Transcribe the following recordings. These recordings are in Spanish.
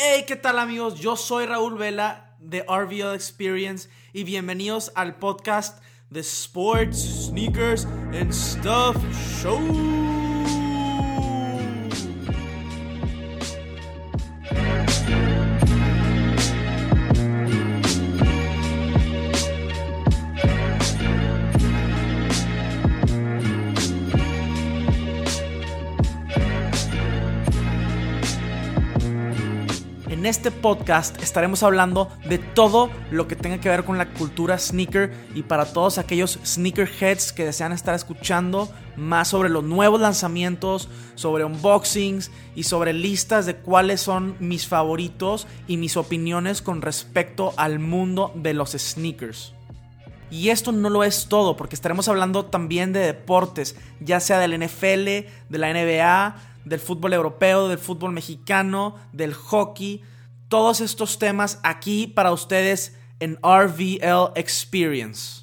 Hey, ¿qué tal amigos? Yo soy Raúl Vela de RVL Experience y bienvenidos al podcast de Sports, Sneakers and Stuff Show. Este podcast estaremos hablando de todo lo que tenga que ver con la cultura sneaker y para todos aquellos sneakerheads que desean estar escuchando más sobre los nuevos lanzamientos, sobre unboxings y sobre listas de cuáles son mis favoritos y mis opiniones con respecto al mundo de los sneakers. Y esto no lo es todo, porque estaremos hablando también de deportes, ya sea del NFL, de la NBA, del fútbol europeo, del fútbol mexicano, del hockey, todos estos temas aquí para ustedes en RVL Experience.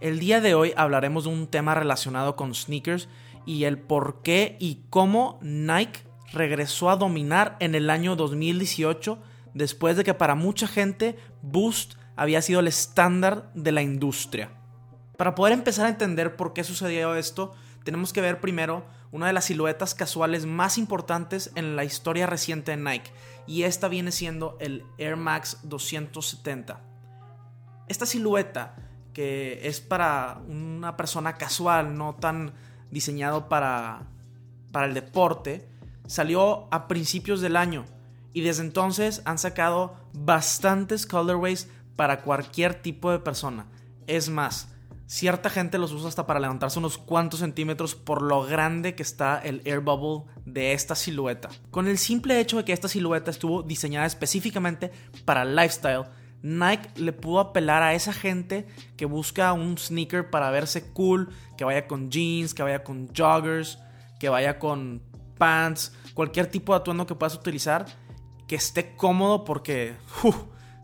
El día de hoy hablaremos de un tema relacionado con sneakers y el por qué y cómo Nike regresó a dominar en el año 2018 después de que para mucha gente Boost había sido el estándar de la industria. Para poder empezar a entender por qué sucedió esto, tenemos que ver primero una de las siluetas casuales más importantes en la historia reciente de Nike, y esta viene siendo el Air Max 270. Esta silueta, que es para una persona casual, no tan diseñado para, para el deporte, salió a principios del año y desde entonces han sacado bastantes colorways para cualquier tipo de persona. Es más, Cierta gente los usa hasta para levantarse unos cuantos centímetros por lo grande que está el air bubble de esta silueta. Con el simple hecho de que esta silueta estuvo diseñada específicamente para lifestyle, Nike le pudo apelar a esa gente que busca un sneaker para verse cool, que vaya con jeans, que vaya con joggers, que vaya con pants, cualquier tipo de atuendo que puedas utilizar, que esté cómodo porque si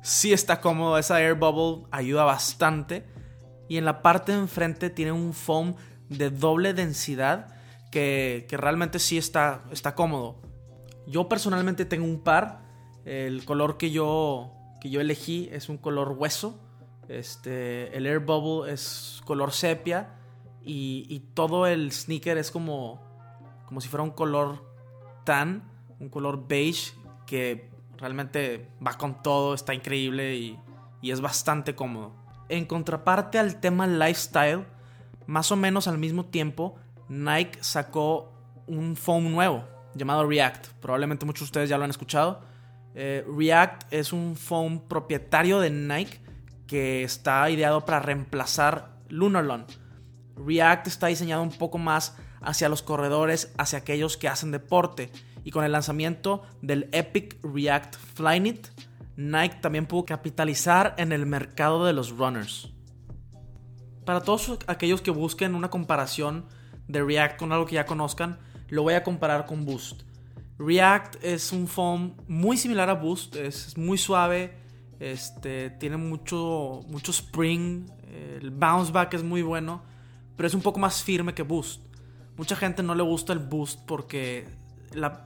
sí está cómodo, esa air bubble ayuda bastante y en la parte de enfrente tiene un foam de doble densidad que, realmente sí está, está cómodo. Yo personalmente tengo un par. El color que yo, que yo elegí es un color hueso. Este, el Air Bubble es color sepia. Y, todo el sneaker es como, como si fuera un color tan, un color beige que realmente va con todo, está increíble y, y es bastante cómodo. En contraparte al tema lifestyle, más o menos al mismo tiempo, Nike sacó un foam nuevo llamado React. Probablemente muchos de ustedes ya lo han escuchado. Eh, React es un foam propietario de Nike que está ideado para reemplazar Lunarlon. React está diseñado un poco más hacia los corredores, hacia aquellos que hacen deporte. Y con el lanzamiento del Epic React Flyknit, Nike también pudo capitalizar en el mercado de los runners. Para todos aquellos que busquen una comparación de React con algo que ya conozcan, lo voy a comparar con Boost. React es un foam muy similar a Boost, es muy suave, este, tiene mucho, mucho spring, el bounce back es muy bueno, pero es un poco más firme que Boost. Mucha gente no le gusta el Boost porque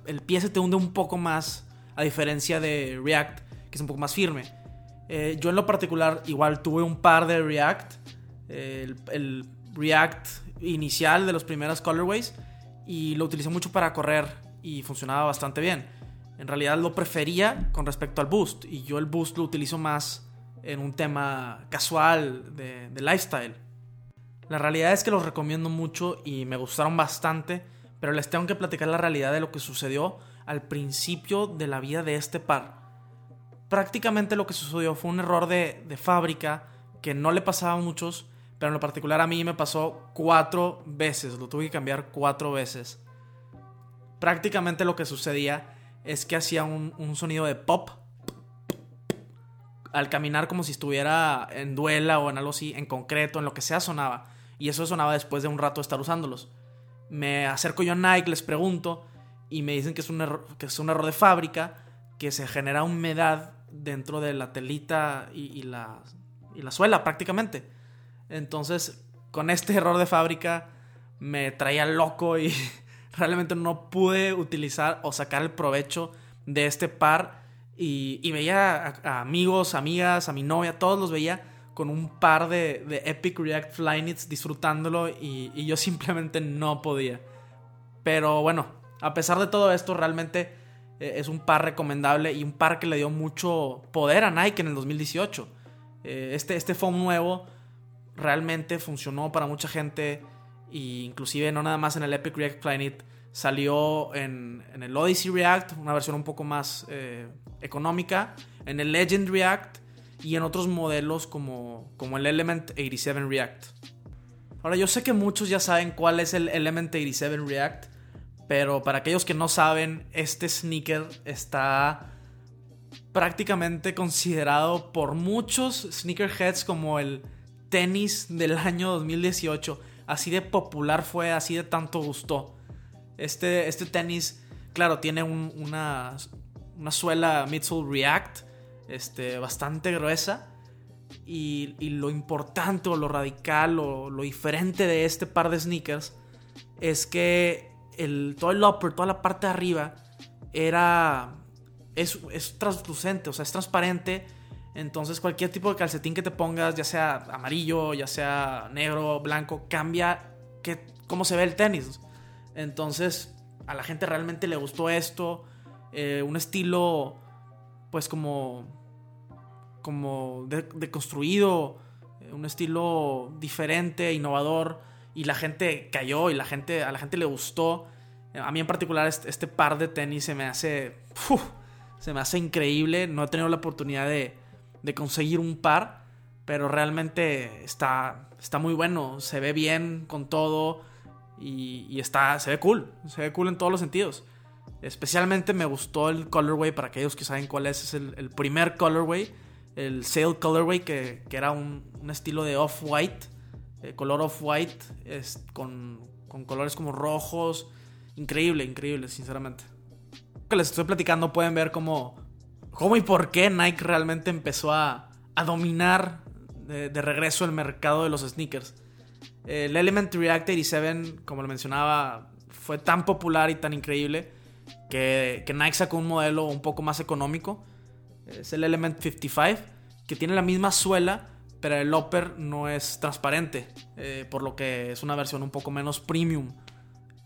el pie se te hunde un poco más a diferencia de React que es un poco más firme. Eh, yo en lo particular igual tuve un par de React, el, React inicial de los primeros colorways y lo utilicé mucho para correr y funcionaba bastante bien. En realidad lo prefería con respecto al Boost y yo el Boost lo utilizo más en un tema casual de, de lifestyle. La realidad es que los recomiendo mucho y me gustaron bastante, pero les tengo que platicar la realidad de lo que sucedió al principio de la vida de este par prácticamente lo que sucedió fue un error de, fábrica que no le pasaba a muchos, pero en lo particular a mí me pasó cuatro veces, lo tuve que cambiar cuatro veces. Prácticamente lo que sucedía es que hacía un, un sonido de pop al caminar como si estuviera en duela o en algo así, en concreto, en lo que sea sonaba. Y eso sonaba después de un rato de estar usándolos. Me acerco yo a Nike, les pregunto, y me dicen que es un error, que es un error de fábrica, que se genera humedad dentro de la telita y, la, y la suela prácticamente. Entonces, con este error de fábrica me traía loco y realmente no pude utilizar o sacar el provecho de este par y, veía a, amigos, amigas, a mi novia, todos los veía con un par de, Epic React Flyknits disfrutándolo y, y yo simplemente no podía. Pero bueno, a pesar de todo esto, realmente eh, es un par recomendable y un par que le dio mucho poder a Nike en el 2018. Eh, este, este foam nuevo realmente funcionó para mucha gente inclusive no nada más en el Epic React Flyknit salió en, el Odyssey React, una versión un poco más eh, económica, en el Legend React y en otros modelos como, como el Element 87 React. Ahora yo sé que muchos ya saben cuál es el Element 87 React, pero para aquellos que no saben, este sneaker está prácticamente considerado por muchos sneakerheads como el tenis del año 2018. Así de popular fue, así de tanto gustó. Este, este tenis, claro, tiene una, una suela midsole React este, bastante gruesa. Y, lo importante o lo radical o lo diferente de este par de sneakers es que el, todo el upper, toda la parte de arriba, era. Es, es translucente, o sea, es transparente. Entonces, cualquier tipo de calcetín que te pongas, ya sea amarillo, ya sea negro, blanco, cambia que, cómo se ve el tenis. Entonces, a la gente realmente le gustó esto. Eh, un estilo, pues, como. como deconstruido. De un estilo diferente, innovador y la gente cayó y la gente, a la gente le gustó. A mí en particular este, este par de tenis se me hace... se me hace increíble. No he tenido la oportunidad de, de conseguir un par, pero realmente está, está muy bueno. Se ve bien con todo y, y, está, se ve cool. Se ve cool en todos los sentidos. Especialmente me gustó el colorway, para aquellos que saben cuál es, es el, el primer colorway, el Sail Colorway, que, que era un, un estilo de off-white eh, color off-white, con, con colores como rojos. Increíble, increíble, sinceramente. Que les estoy platicando pueden ver cómo, cómo y por qué Nike realmente empezó a, a dominar de, regreso el mercado de los sneakers. El Element React 87, como lo mencionaba, fue tan popular y tan increíble que, que Nike sacó un modelo un poco más económico. Es el Element 55, que tiene la misma suela, pero el upper no es transparente, eh, por lo que es una versión un poco menos premium.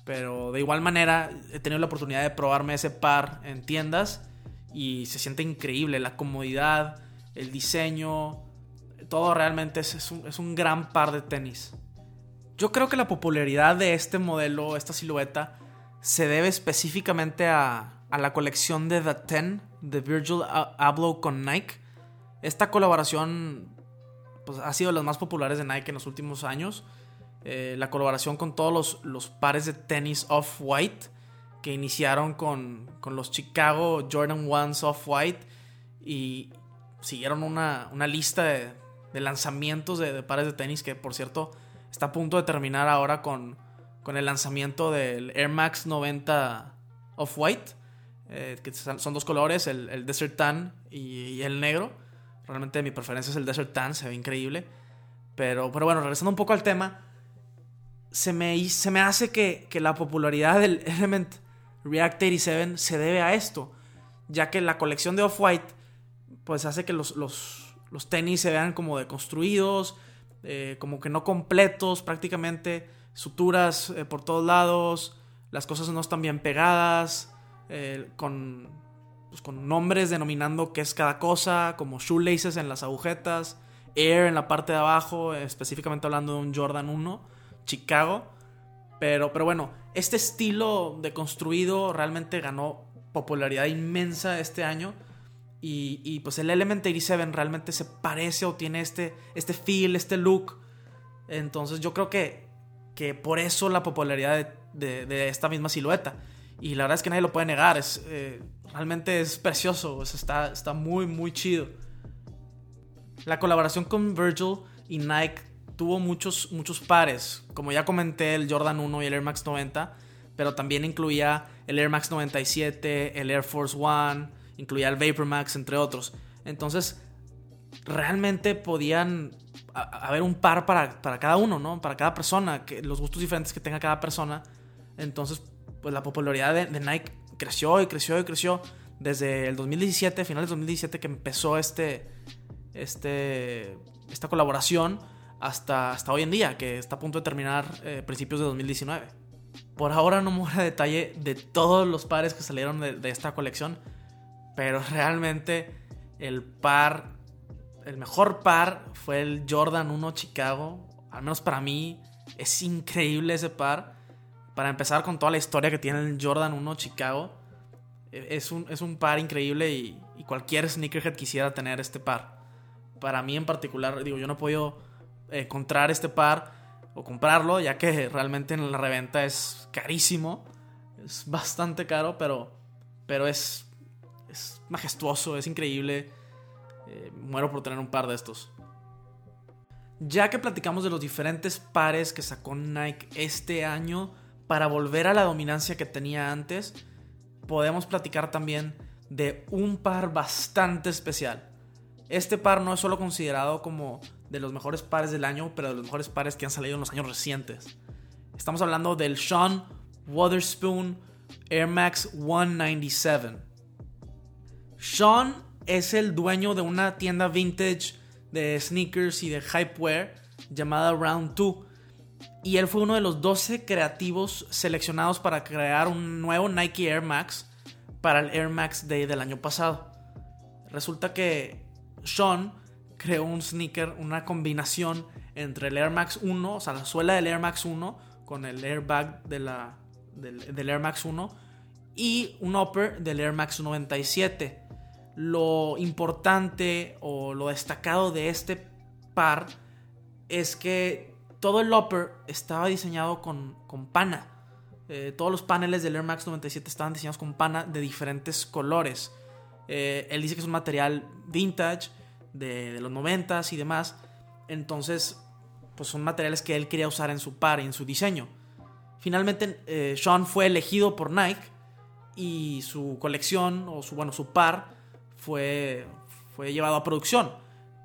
Pero de igual manera he tenido la oportunidad de probarme ese par en tiendas y se siente increíble la comodidad, el diseño, todo realmente es, un, es un gran par de tenis. Yo creo que la popularidad de este modelo, esta silueta, se debe específicamente a, a la colección de The Ten de Virgil Abloh con Nike. Esta colaboración pues, ha sido las más populares de Nike en los últimos años. Eh, la colaboración con todos los, pares de tenis off-white que iniciaron con, los Chicago Jordan Ones off-white y siguieron una, lista de, lanzamientos de, pares de tenis que por cierto está a punto de terminar ahora con, con el lanzamiento del Air Max 90 off-white, eh, que son dos colores, el, Desert Tan y el negro. Realmente mi preferencia es el Desert Tan, se ve increíble. Pero, pero bueno, regresando un poco al tema, se me, se me hace que, la popularidad del Element React 87 se debe a esto, ya que la colección de Off-White pues hace que los, los, tenis se vean como deconstruidos, eh, como que no completos prácticamente, suturas eh, por todos lados, las cosas no están bien pegadas, eh, con pues, con nombres denominando qué es cada cosa, como shoelaces en las agujetas, air en la parte de abajo, específicamente hablando de un Jordan 1, Chicago. Pero, pero bueno, este estilo de construido realmente ganó popularidad inmensa este año. Y, pues el Element 87 realmente se parece o tiene este, este feel, este look. Entonces yo creo que, que por eso la popularidad de, esta misma silueta. Y la verdad es que nadie lo puede negar. Es, eh, realmente es precioso. está, está muy, muy chido. La colaboración con Virgil y Nike tuvo muchos, muchos pares. Como ya comenté, el Jordan 1 y el Air Max 90. Pero también incluía el Air Max 97, el Air Force One, incluía el Vapor Max, entre otros. Entonces, realmente podían haber un par para, para, cada uno, ¿no? Para cada persona, que, los gustos diferentes que tenga cada persona. Entonces, pues la popularidad de, Nike creció y creció y creció. desde el 2017, finales del 2017 que empezó este, este, esta colaboración hasta, hasta hoy en día, que está a punto de terminar eh, principios de 2019. Por ahora no me voy a detalle de todos los pares que salieron de, de esta colección, pero realmente el par, el mejor par fue el Jordan 1 Chicago, al menos para mí es increíble ese par. Para empezar con toda la historia que tiene el Jordan 1 Chicago, e, es un, es un par increíble y, y cualquier sneakerhead quisiera tener este par. Para mí en particular, digo, yo no he podido encontrar este par o comprarlo, ya que realmente en la reventa es carísimo. Es bastante caro, pero, pero es, es majestuoso, es increíble. Eh, muero por tener un par de estos. Ya que platicamos de los diferentes pares que sacó Nike este año para volver a la dominancia que tenía antes, podemos platicar también de un par bastante especial. Este par no es solo considerado como de los mejores pares del año, pero de los mejores pares que han salido en los años recientes. Estamos hablando del Sean Wotherspoon Air Max 197. Sean es el dueño de una tienda vintage de sneakers y de hypewear llamada Round 2. Y él fue uno de los 12 creativos seleccionados para crear un nuevo Nike Air Max para el Air Max Day del año pasado. Resulta que Sean creó un sneaker, una combinación entre el Air Max 1, o sea, la suela del Air Max 1 con el airbag de la, del, del Air Max 1 y un upper del Air Max 97 lo importante o lo destacado de este par es que todo el upper estaba diseñado con, pana. Eh, todos los paneles del Air Max 97 estaban diseñados con pana de diferentes colores. Eh, él dice que es un material vintage de, los 90 y demás. Entonces, pues son materiales que él quería usar en su par y en su diseño. Finalmente, eh, Sean fue elegido por Nike y su colección, o su, bueno, su par, fue, fue llevado a producción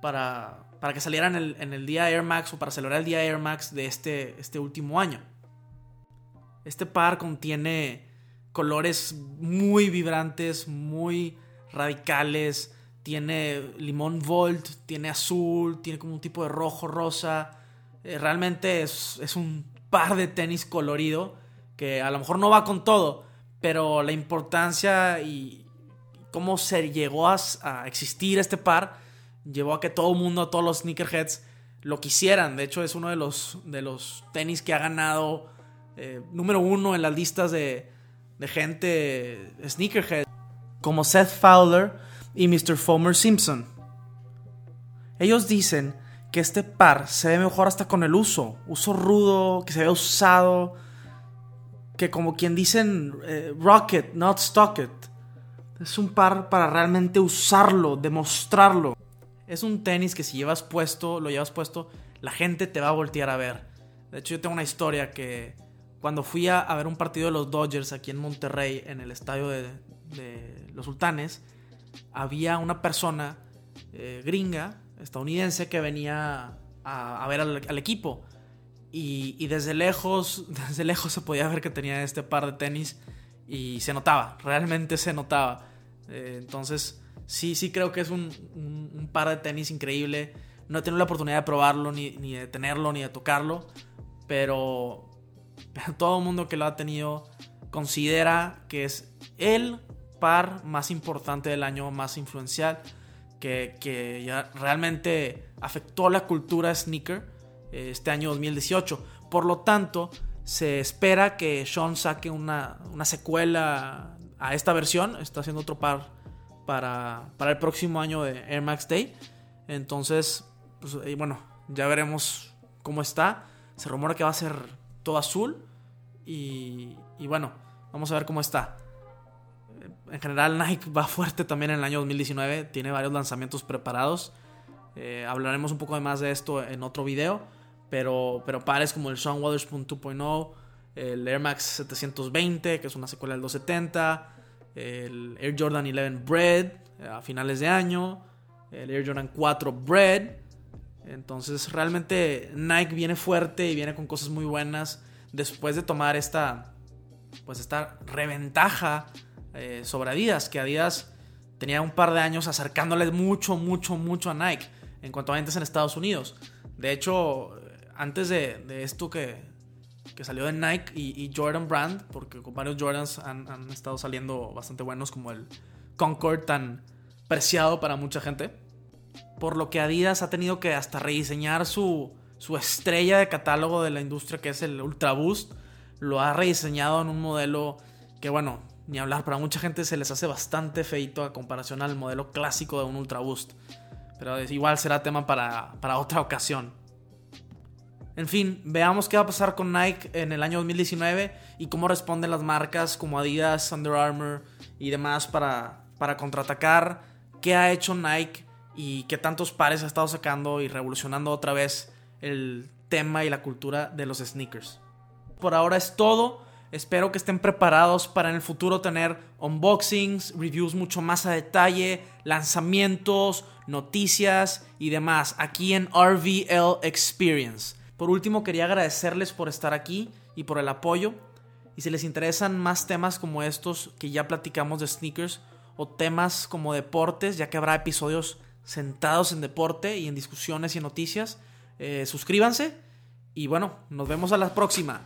para, para que saliera en el, en el, día Air Max o para celebrar el día Air Max de este, este último año. Este par contiene colores muy vibrantes, muy radicales. Tiene limón volt, tiene azul, tiene como un tipo de rojo, rosa. Eh, realmente es, es un par de tenis colorido que a lo mejor no va con todo, pero la importancia y, cómo se llegó a, existir este par, llevó a que todo el mundo, todos los sneakerheads lo quisieran. De hecho, es uno de los, de los tenis que ha ganado eh, número uno en las listas de, gente sneakerhead, como Seth Fowler y Mr. Fomer Simpson. Ellos dicen que este par se ve mejor hasta con el uso, uso rudo, que se ve usado, que como quien dicen, eh, rocket, not stock it. Es un par para realmente usarlo, demostrarlo. Es un tenis que si llevas puesto, lo llevas puesto, la gente te va a voltear a ver. De hecho, yo tengo una historia que cuando fui a, ver un partido de los Dodgers aquí en Monterrey, en el estadio de, los Sultanes, había una persona eh, gringa, estadounidense, que venía a, ver al, equipo. Y, desde lejos, desde lejos se podía ver que tenía este par de tenis y se notaba, realmente se notaba. Eh, entonces, sí, sí creo que es un, par de tenis increíble. No he tenido la oportunidad de probarlo, ni, de tenerlo, ni de tocarlo, pero, todo el mundo que lo ha tenido considera que es el par más importante del año, más influencial, que, que ya realmente afectó la cultura sneaker eh, este año 2018. Por lo tanto, se espera que Sean saque una, una secuela a esta versión. Está haciendo otro par para, para el próximo año de Air Max Day. Entonces, pues, bueno, ya veremos cómo está. Se rumora que va a ser todo azul. Y, y bueno, vamos a ver cómo está. En general, Nike va fuerte también en el año 2019. Tiene varios lanzamientos preparados. Eh, hablaremos un poco más de esto en otro video. Pero, pero pares como el Sean Waterspoon 2.0 el Air Max 720, que es una secuela del 270, el Air Jordan 11 Bread eh, a finales de año, el Air Jordan 4 Bread. Entonces realmente Nike viene fuerte y viene con cosas muy buenas después de tomar esta pues esta reventaja eh, sobre Adidas, que Adidas tenía un par de años acercándole mucho, mucho, mucho a Nike en cuanto a ventas en Estados Unidos. De hecho, antes de, esto que, que, salió de Nike y, Jordan Brand, porque con varios Jordans han, han, estado saliendo bastante buenos, como el Concord tan preciado para mucha gente. Por lo que Adidas ha tenido que hasta rediseñar su, su estrella de catálogo de la industria, que es el Ultra Boost. Lo ha rediseñado en un modelo que, bueno, ni hablar, para mucha gente se les hace bastante feito a comparación al modelo clásico de un Ultra Boost. Pero igual será tema para, otra ocasión. En fin, veamos qué va a pasar con Nike en el año 2019 y cómo responden las marcas como Adidas, Under Armour y demás para, para contraatacar. ¿Qué ha hecho Nike y qué tantos pares ha estado sacando y revolucionando otra vez el tema y la cultura de los sneakers? Por ahora es todo. Espero que estén preparados para en el futuro tener unboxings, reviews mucho más a detalle, lanzamientos, noticias y demás aquí en RVL Experience. Por último, quería agradecerles por estar aquí y por el apoyo. Y si les interesan más temas como estos que ya platicamos de sneakers o temas como deportes, ya que habrá episodios sentados en deporte y en discusiones y noticias, eh, suscríbanse. Y bueno, nos vemos a la próxima.